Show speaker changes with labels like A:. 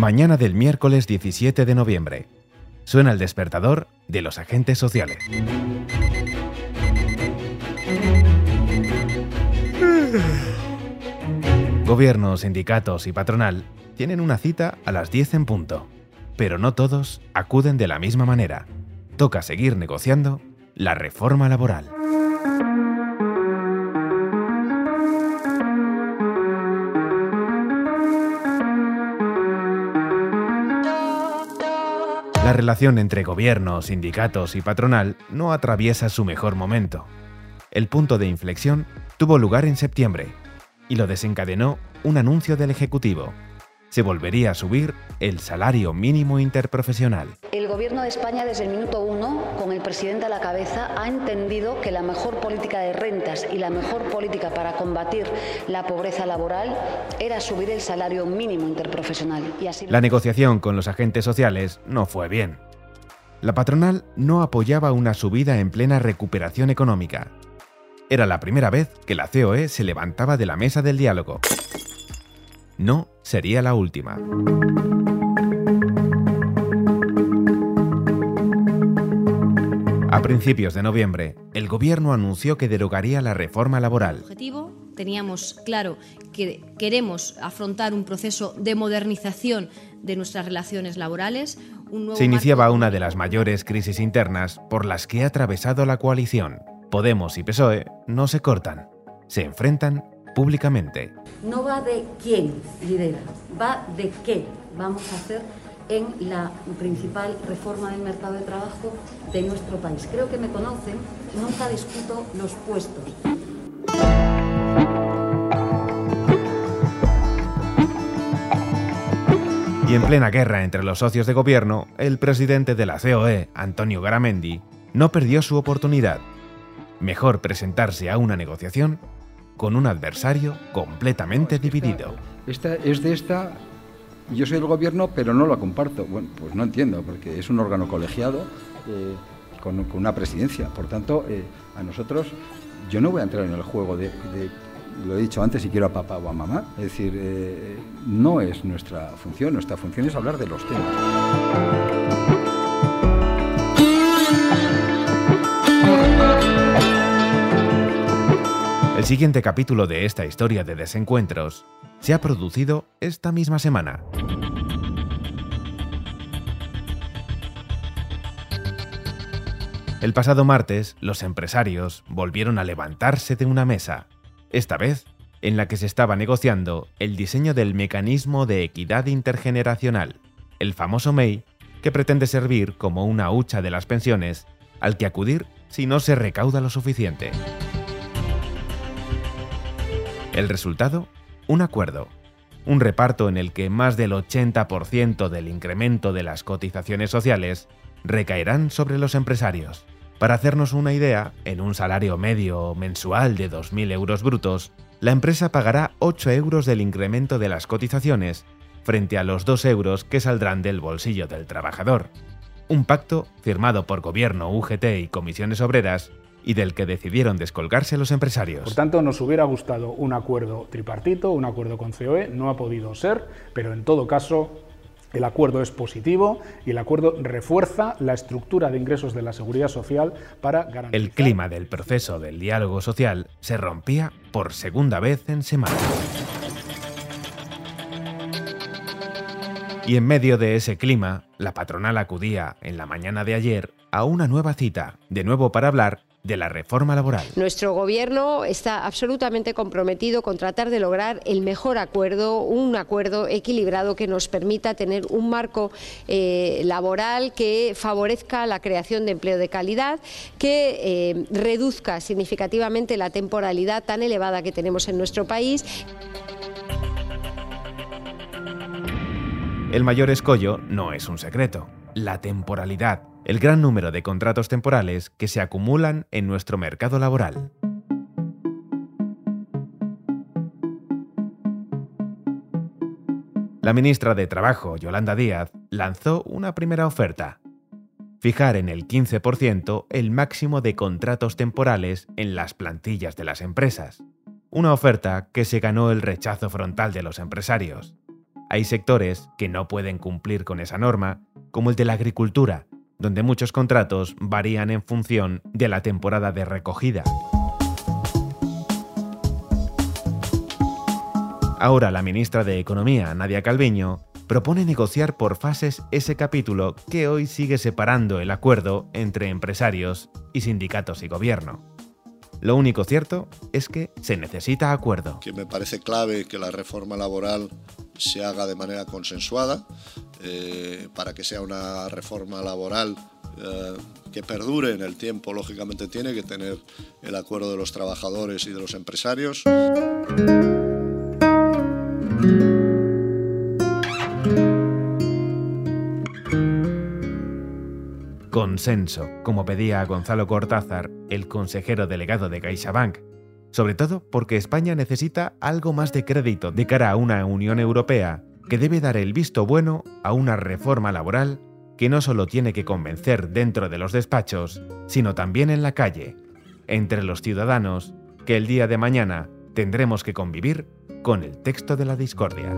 A: Mañana del miércoles 17 de noviembre. Suena el despertador de los agentes sociales. Gobierno, sindicatos y patronal tienen una cita a las 10 en punto, pero no todos acuden de la misma manera. Toca seguir negociando la reforma laboral. La relación entre gobierno, sindicatos y patronal no atraviesa su mejor momento. El punto de inflexión tuvo lugar en septiembre y lo desencadenó un anuncio del Ejecutivo. Se volvería a subir el salario mínimo interprofesional.
B: El Gobierno de España desde el minuto uno, con el presidente a la cabeza, ha entendido que la mejor política de rentas y la mejor política para combatir la pobreza laboral era subir el salario mínimo interprofesional. Y así
A: La negociación con los agentes sociales no fue bien. La patronal no apoyaba una subida en plena recuperación económica. Era la primera vez que la COE se levantaba de la mesa del diálogo. No sería la última. A principios de noviembre, el gobierno anunció que derogaría la reforma laboral.
C: objetivo. Teníamos claro que queremos afrontar un proceso de modernización de nuestras relaciones laborales. Un nuevo
A: Se iniciaba
C: marco-
A: una de las mayores crisis internas por las que ha atravesado la coalición. Podemos y PSOE no se cortan, se enfrentan públicamente.
B: No va de quién lidera, va de qué vamos a hacer en la principal reforma del mercado de trabajo de nuestro país. Creo que me conocen, nunca discuto los puestos.
A: Y en plena guerra entre los socios de gobierno, el presidente de la COE, Antonio Garamendi, no perdió su oportunidad. Mejor presentarse a una negociación con un adversario completamente dividido.
D: Esta es de esta. Yo soy del gobierno, pero no la comparto. Bueno, pues no entiendo, porque es un órgano colegiado eh, con, una presidencia. Por tanto, eh, a nosotros, yo no voy a entrar en el juego de, de- lo he dicho antes, si quiero a papá o a mamá. Es decir, eh, no es nuestra función. Nuestra función es hablar de los temas.
A: El siguiente capítulo de esta historia de desencuentros se ha producido esta misma semana. El pasado martes, los empresarios volvieron a levantarse de una mesa, esta vez en la que se estaba negociando el diseño del mecanismo de equidad intergeneracional, el famoso MEI, que pretende servir como una hucha de las pensiones al que acudir si no se recauda lo suficiente. El resultado, un acuerdo. Un reparto en el que más del 80% del incremento de las cotizaciones sociales recaerán sobre los empresarios. Para hacernos una idea, en un salario medio mensual de 2.000 euros brutos, la empresa pagará 8 euros del incremento de las cotizaciones frente a los 2 euros que saldrán del bolsillo del trabajador. Un pacto firmado por gobierno, UGT y comisiones obreras y del que decidieron descolgarse los empresarios.
E: Por tanto, nos hubiera gustado un acuerdo tripartito, un acuerdo con COE, no ha podido ser, pero en todo caso el acuerdo es positivo y el acuerdo refuerza la estructura de ingresos de la seguridad social para garantizar
A: El clima del proceso del diálogo social se rompía por segunda vez en semana. Y en medio de ese clima, la patronal acudía en la mañana de ayer a una nueva cita, de nuevo para hablar de la reforma laboral.
F: Nuestro gobierno está absolutamente comprometido con tratar de lograr el mejor acuerdo, un acuerdo equilibrado que nos permita tener un marco eh, laboral que favorezca la creación de empleo de calidad, que eh, reduzca significativamente la temporalidad tan elevada que tenemos en nuestro país.
A: El mayor escollo no es un secreto, la temporalidad, el gran número de contratos temporales que se acumulan en nuestro mercado laboral. La ministra de Trabajo, Yolanda Díaz, lanzó una primera oferta. fijar en el 15% el máximo de contratos temporales en las plantillas de las empresas. Una oferta que se ganó el rechazo frontal de los empresarios. Hay sectores que no pueden cumplir con esa norma, como el de la agricultura, donde muchos contratos varían en función de la temporada de recogida. Ahora la ministra de Economía, Nadia Calviño, propone negociar por fases ese capítulo que hoy sigue separando el acuerdo entre empresarios y sindicatos y gobierno. Lo único cierto es que se necesita acuerdo.
G: Que me parece clave que la reforma laboral se haga de manera consensuada, eh, para que sea una reforma laboral eh, que perdure en el tiempo, lógicamente tiene que tener el acuerdo de los trabajadores y de los empresarios.
A: consenso, como pedía Gonzalo Cortázar, el consejero delegado de CaixaBank, sobre todo porque España necesita algo más de crédito de cara a una Unión Europea que debe dar el visto bueno a una reforma laboral que no solo tiene que convencer dentro de los despachos, sino también en la calle, entre los ciudadanos, que el día de mañana tendremos que convivir con el texto de la discordia.